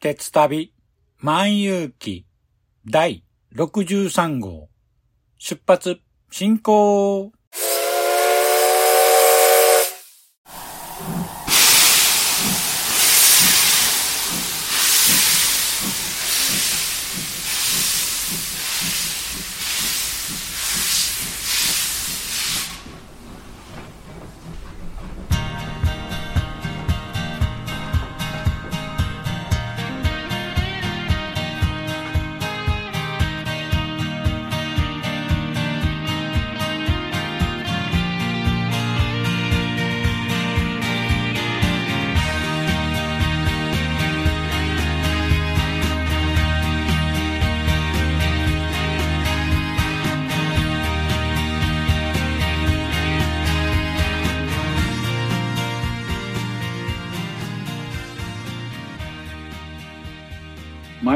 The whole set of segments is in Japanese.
鉄旅万有記第63号。出発進行。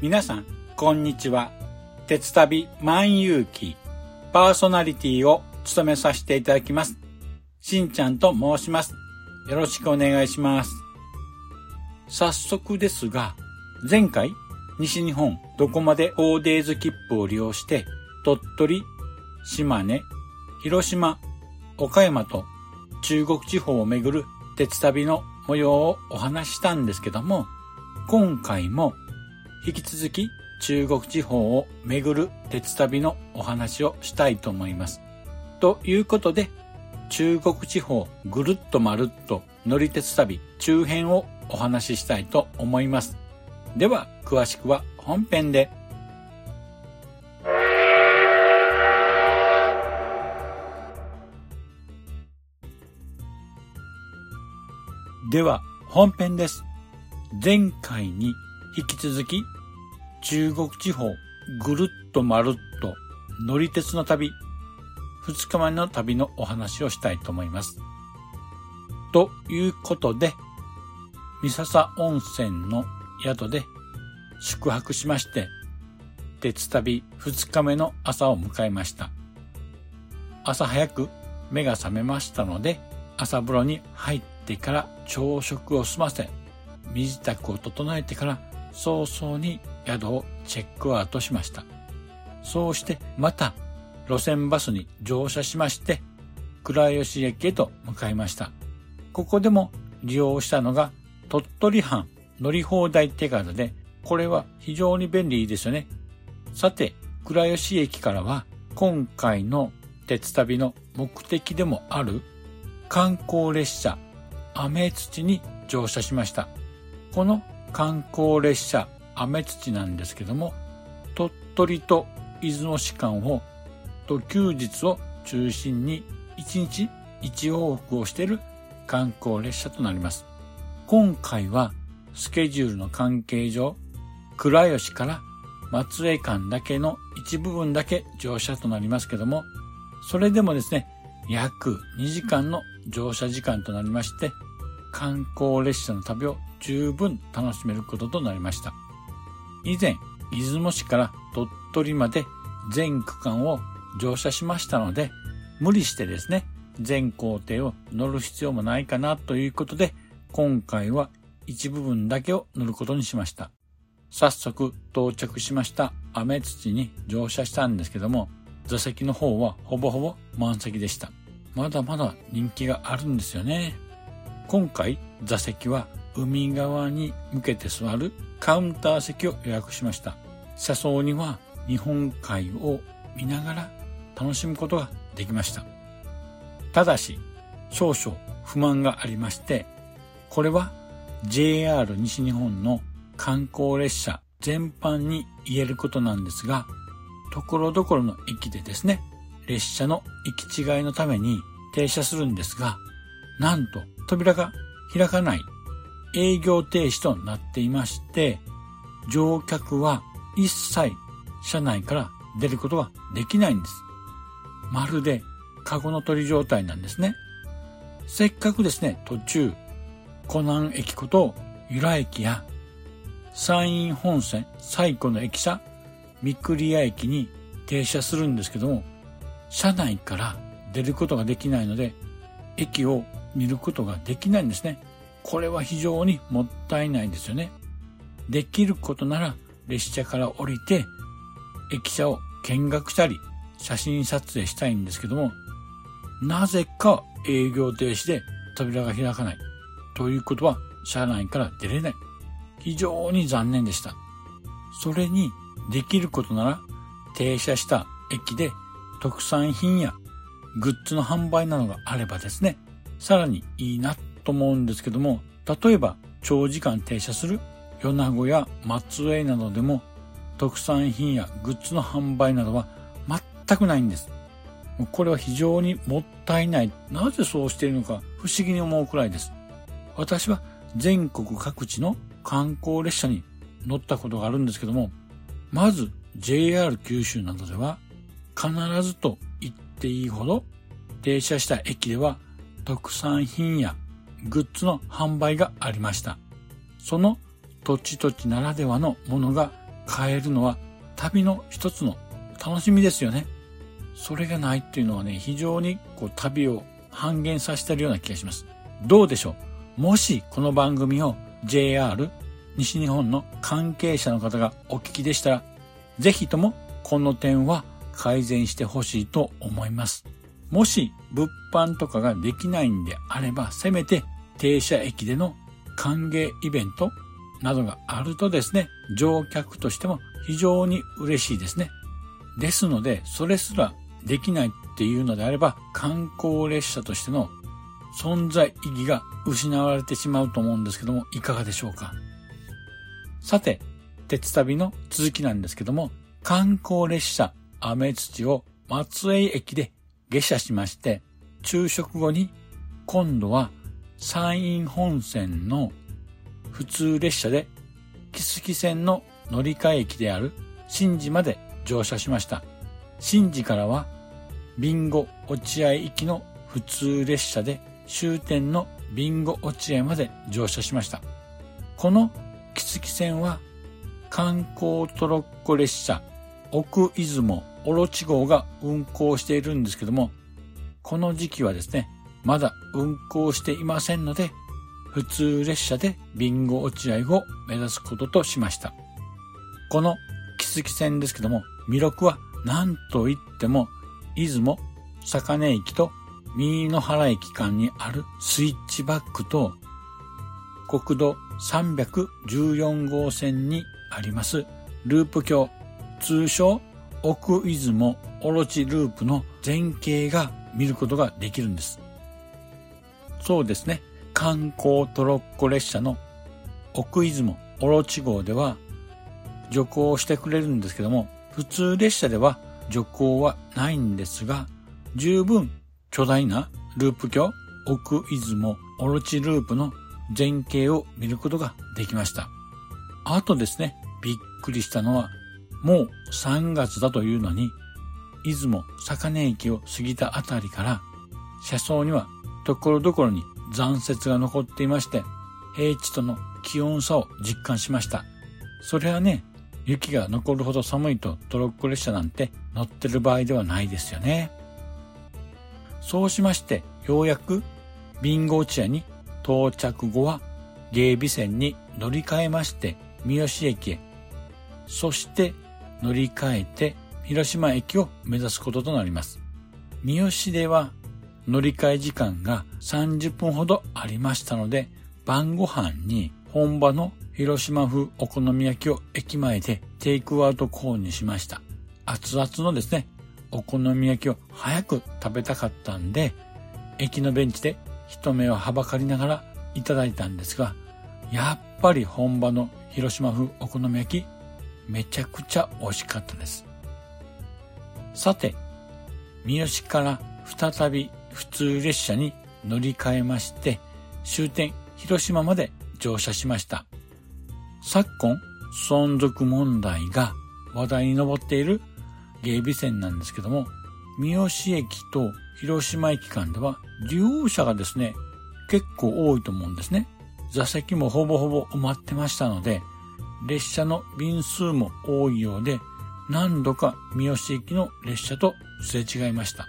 皆さん、こんにちは。鉄旅万有記パーソナリティを務めさせていただきます。しんちゃんと申します。よろしくお願いします。早速ですが、前回、西日本どこまで 4days 切符を利用して、鳥取、島根、広島、岡山と中国地方をめぐる鉄旅の模様をお話ししたんですけども、今回も引き続き中国地方を巡る鉄旅のお話をしたいと思います。ということで、中国地方ぐるっとまるっと乗り鉄旅中編をお話ししたいと思います。では、詳しくは本編で。では、本編です。前回に引き続き中国地方ぐるっとまるっと乗り鉄の旅2日前の旅のお話をしたいと思います。ということで、三笹温泉の宿で宿泊しまして、鉄旅2日目の朝を迎えました。朝早く目が覚めましたので、朝風呂に入ってから朝食を済ませ、身支度を整えてから早々に宿をチェックアウトしました。そうしてまた路線バスに乗車しまして、倉吉駅へと向かいました。ここでも利用したのが鳥取藩乗り放題手軽で、これは非常に便利ですよね。さて、倉吉駅からは今回の鉄旅の目的でもある観光列車雨土に乗車しました。この観光列車雨土なんですけども、鳥取と出雲市間をと休日を中心に1日1往復をしている観光列車となります。今回はスケジュールの関係上、倉吉から松江間だけの一部分だけ乗車となりますけども、それでもですね、約2時間の乗車時間となりまして、観光列車の旅を十分楽しめることとなりました。以前、出雲市から鳥取まで全区間を乗車しましたので、無理してですね、全工程を乗る必要もないかなということで、今回は一部分だけを乗ることにしました。早速到着しました雨土に乗車したんですけども、座席の方はほぼほぼ満席でした。まだまだ人気があるんですよね。今回座席は海側に向けて座るカウンター席を予約しました。車窓には日本海を見ながら楽しむことができました。ただし、少々不満がありまして、これは JR 西日本の観光列車全般に言えることなんですが、ところどころの駅でですね、列車の行き違いのために停車するんですが、なんと扉が開かない営業停止となっていまして、乗客は一切車内から出ることができないんです。まるでカゴの鳥状態なんですね。せっかくですね、途中、湖南駅こと由良駅や山陰本線最古の駅舎三栗屋駅に停車するんですけども、車内から出ることができないので、駅を見ることができないんですね。これは非常にもったいないんですよね。できることなら列車から降りて、駅舎を見学したり、写真撮影したいんですけども、なぜか営業停止で扉が開かない。ということは、車内から出れない。非常に残念でした。それに、できることなら、停車した駅で特産品やグッズの販売などがあればですね、さらにいいなと思うんですけども、例えば長時間停車する米子や松江などでも特産品やグッズの販売などは全くないんです。これは非常にもったいない。なぜそうしているのか不思議に思うくらいです。私は全国各地の観光列車に乗ったことがあるんですけども、まず JR 九州などでは必ずと言っていいほど停車した駅では特産品やグッズの販売がありました。その土地土地ならではのものが買えるのは旅の一つの楽しみですよね。それがないっていうのはね、非常にこう旅を半減させてるような気がします。どうでしょう？もしこの番組を JR 西日本の関係者の方がお聞きでしたら、ぜひともこの点は改善してほしいと思います。もし物販とかができないんであれば、せめて停車駅での歓迎イベントなどがあるとですね、乗客としても非常に嬉しいですね。ですので、それすらできないっていうのであれば、観光列車としての存在意義が失われてしまうと思うんですけども、いかがでしょうかさて、鉄旅の続きなんですけども、観光列車雨土を松江駅で下車しまして、昼食後に今度は山陰本線の普通列車で木月線の乗り換え駅である新寺まで乗車しました。新寺からはビンゴ落合行きの普通列車で終点のビンゴ落合まで乗車しました。この木月線は観光トロッコ列車奥出雲オロチ号が運行しているんですけども、この時期はですね、まだ運行していませんので、普通列車でビンゴ落合を目指すこととしました。この木月線ですけども、魅力は何と言っても、出雲、坂根駅と三野原駅間にあるスイッチバックと、国道314号線にありますループ橋、通称奥出雲オロチループの前景が見ることができるんです。そうですね。観光トロッコ列車の奥出雲オロチ号では徐行してくれるんですけども、普通列車では徐行はないんですが、十分巨大なループ橋奥出雲オロチループの前景を見ることができました。あとですね、びっくりしたのは、もう3月だというのに、出雲坂根駅を過ぎたあたりから、車窓にはところどころに残雪が残っていまして、平地との気温差を実感しました。それはね、雪が残るほど寒いとトロッコ列車なんて乗ってる場合ではないですよね。そうしまして、ようやくビンゴ地屋に到着後は芸備線に乗り換えまして三好駅へ、そして乗り換えて広島駅を目指すこととなります。三好では乗り換え時間が30分ほどありましたので、晩ご飯に本場の広島風お好み焼きを駅前でテイクアウト購入しました。熱々のですね、お好み焼きを早く食べたかったんで、駅のベンチで人目をはばかりながらいただいたんですが、やっぱり本場の広島風お好み焼き、めちゃくちゃ美味しかったです。さて、三好から再び普通列車に乗り換えまして、終点広島まで乗車しました。昨今、存続問題が話題に上っている芸備線なんですけども、三好駅と広島駅間では利用者がですね、結構多いと思うんですね。座席もほぼほぼ埋まってましたので、列車の便数も多いようで、何度か三好駅の列車とすれ違いました。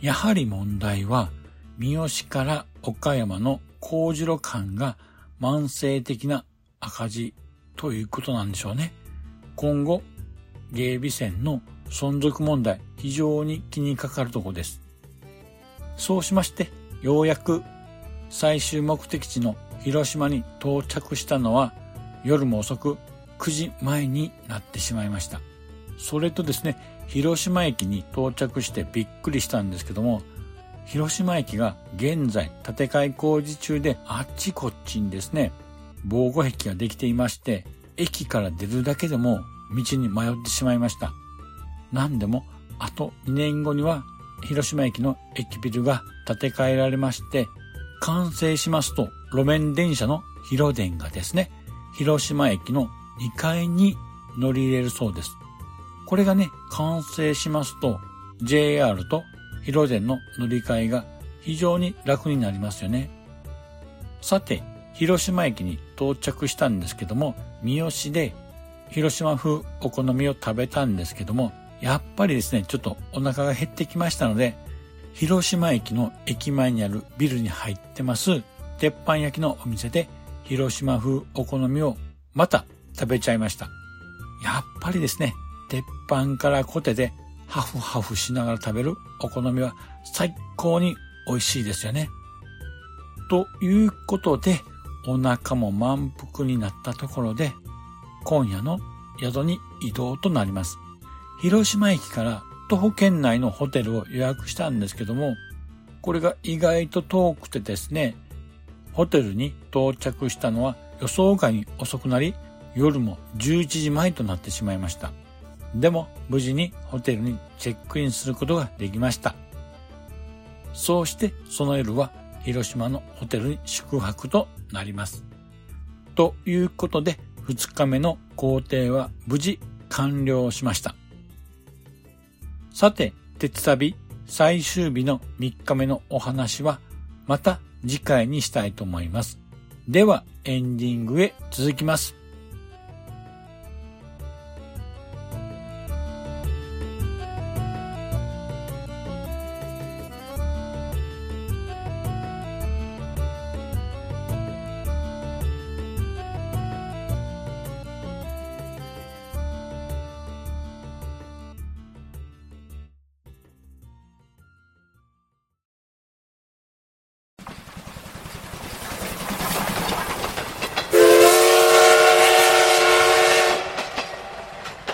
やはり問題は、三好から岡山の工事路間が慢性的な赤字ということなんでしょうね。今後、芸備線の存続問題、非常に気にかかるとこです。そうしまして、ようやく最終目的地の広島に到着したのは夜も遅く9時前になってしまいました。それとですね、広島駅に到着してびっくりしたんですけども、広島駅が現在建て替え工事中であっちこっちにですね、防護壁ができていまして、駅から出るだけでも道に迷ってしまいました。何でも、あと2年後には広島駅の駅ビルが建て替えられまして、完成しますと路面電車の広電がですね、広島駅の2階に乗り入れるそうです。これがね、完成しますと JR と広電の乗り換えが非常に楽になりますよね。さて、広島駅に到着したんですけども、三好で広島風お好みを食べたんですけども、やっぱりですね、ちょっとお腹が減ってきましたので、広島駅の駅前にあるビルに入ってます、鉄板焼きのお店で広島風お好みをまた食べちゃいました。やっぱりですね、鉄板からコテでハフハフしながら食べるお好みは最高に美味しいですよね。ということで、お腹も満腹になったところで、今夜の宿に移動となります。広島駅から徒歩圏内のホテルを予約したんですけども、これが意外と遠くてですね、ホテルに到着したのは予想外に遅くなり、夜も11時前となってしまいました。でも無事にホテルにチェックインすることができました。そうしてその夜は広島のホテルに宿泊となります。ということで2日目の工程は無事完了しました。さて、鉄旅最終日の3日目のお話はまた次回にしたいと思います。ではエンディングへ続きます。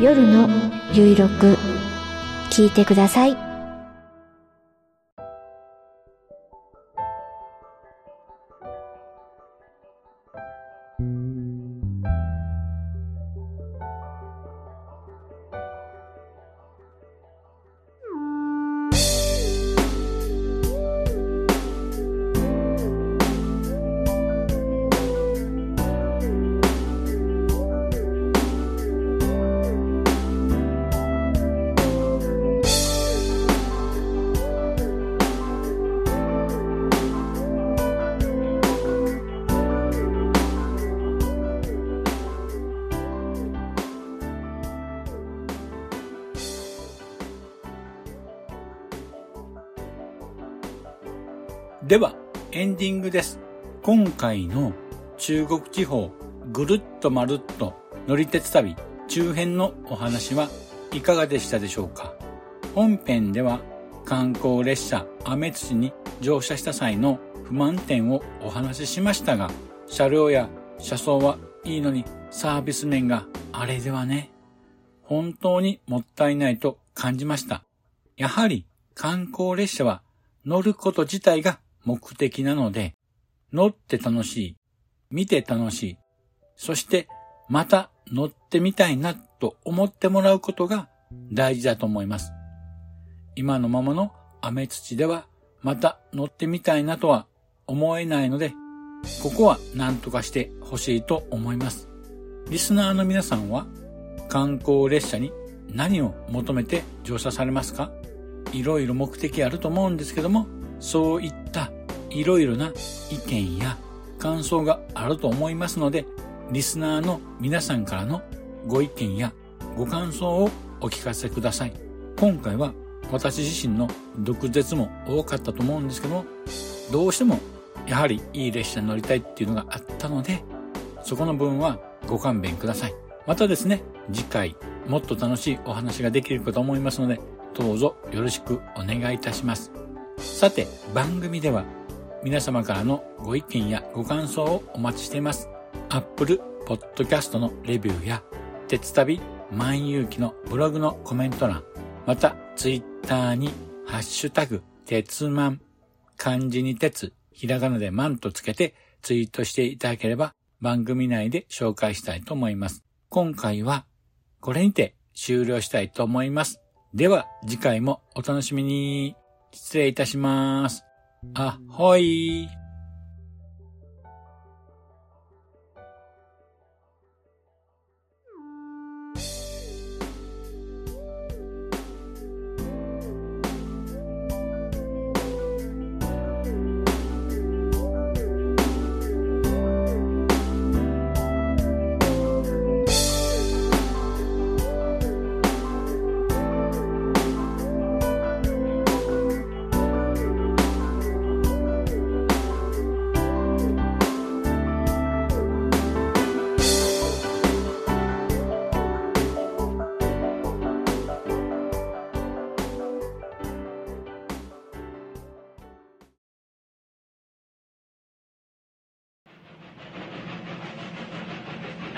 夜のゆいろく聞いてください。では、エンディングです。今回の中国地方ぐるっとまるっと乗り鉄旅中編のお話はいかがでしたでしょうか？本編では観光列車アメツに乗車した際の不満点をお話ししましたが、車両や車窓はいいのにサービス面があれではね、本当にもったいないと感じました。やはり観光列車は乗ること自体が目的なので、乗って楽しい、見て楽しい、そしてまた乗ってみたいなと思ってもらうことが大事だと思います。今のままの雨土ではまた乗ってみたいなとは思えないので、ここは何とかしてほしいと思います。リスナーの皆さんは観光列車に何を求めて乗車されますか？いろいろ目的あると思うんですけども、そういったいろいろな意見や感想があると思いますので、リスナーの皆さんからのご意見やご感想をお聞かせください。今回は私自身の毒舌も多かったと思うんですけども、どうしてもやはりいい列車に乗りたいっていうのがあったので、そこの分はご勘弁ください。またですね、次回もっと楽しいお話ができるかと思いますので、どうぞよろしくお願いいたします。さて、番組では皆様からのご意見やご感想をお待ちしています。Apple Podcast のレビューや、鉄旅万有記のブログのコメント欄、また Twitter にハッシュタグ、鉄マン、漢字に鉄、ひらがなでマンとつけてツイートしていただければ番組内で紹介したいと思います。今回はこれにて終了したいと思います。では次回もお楽しみに。失礼いたします。あほい。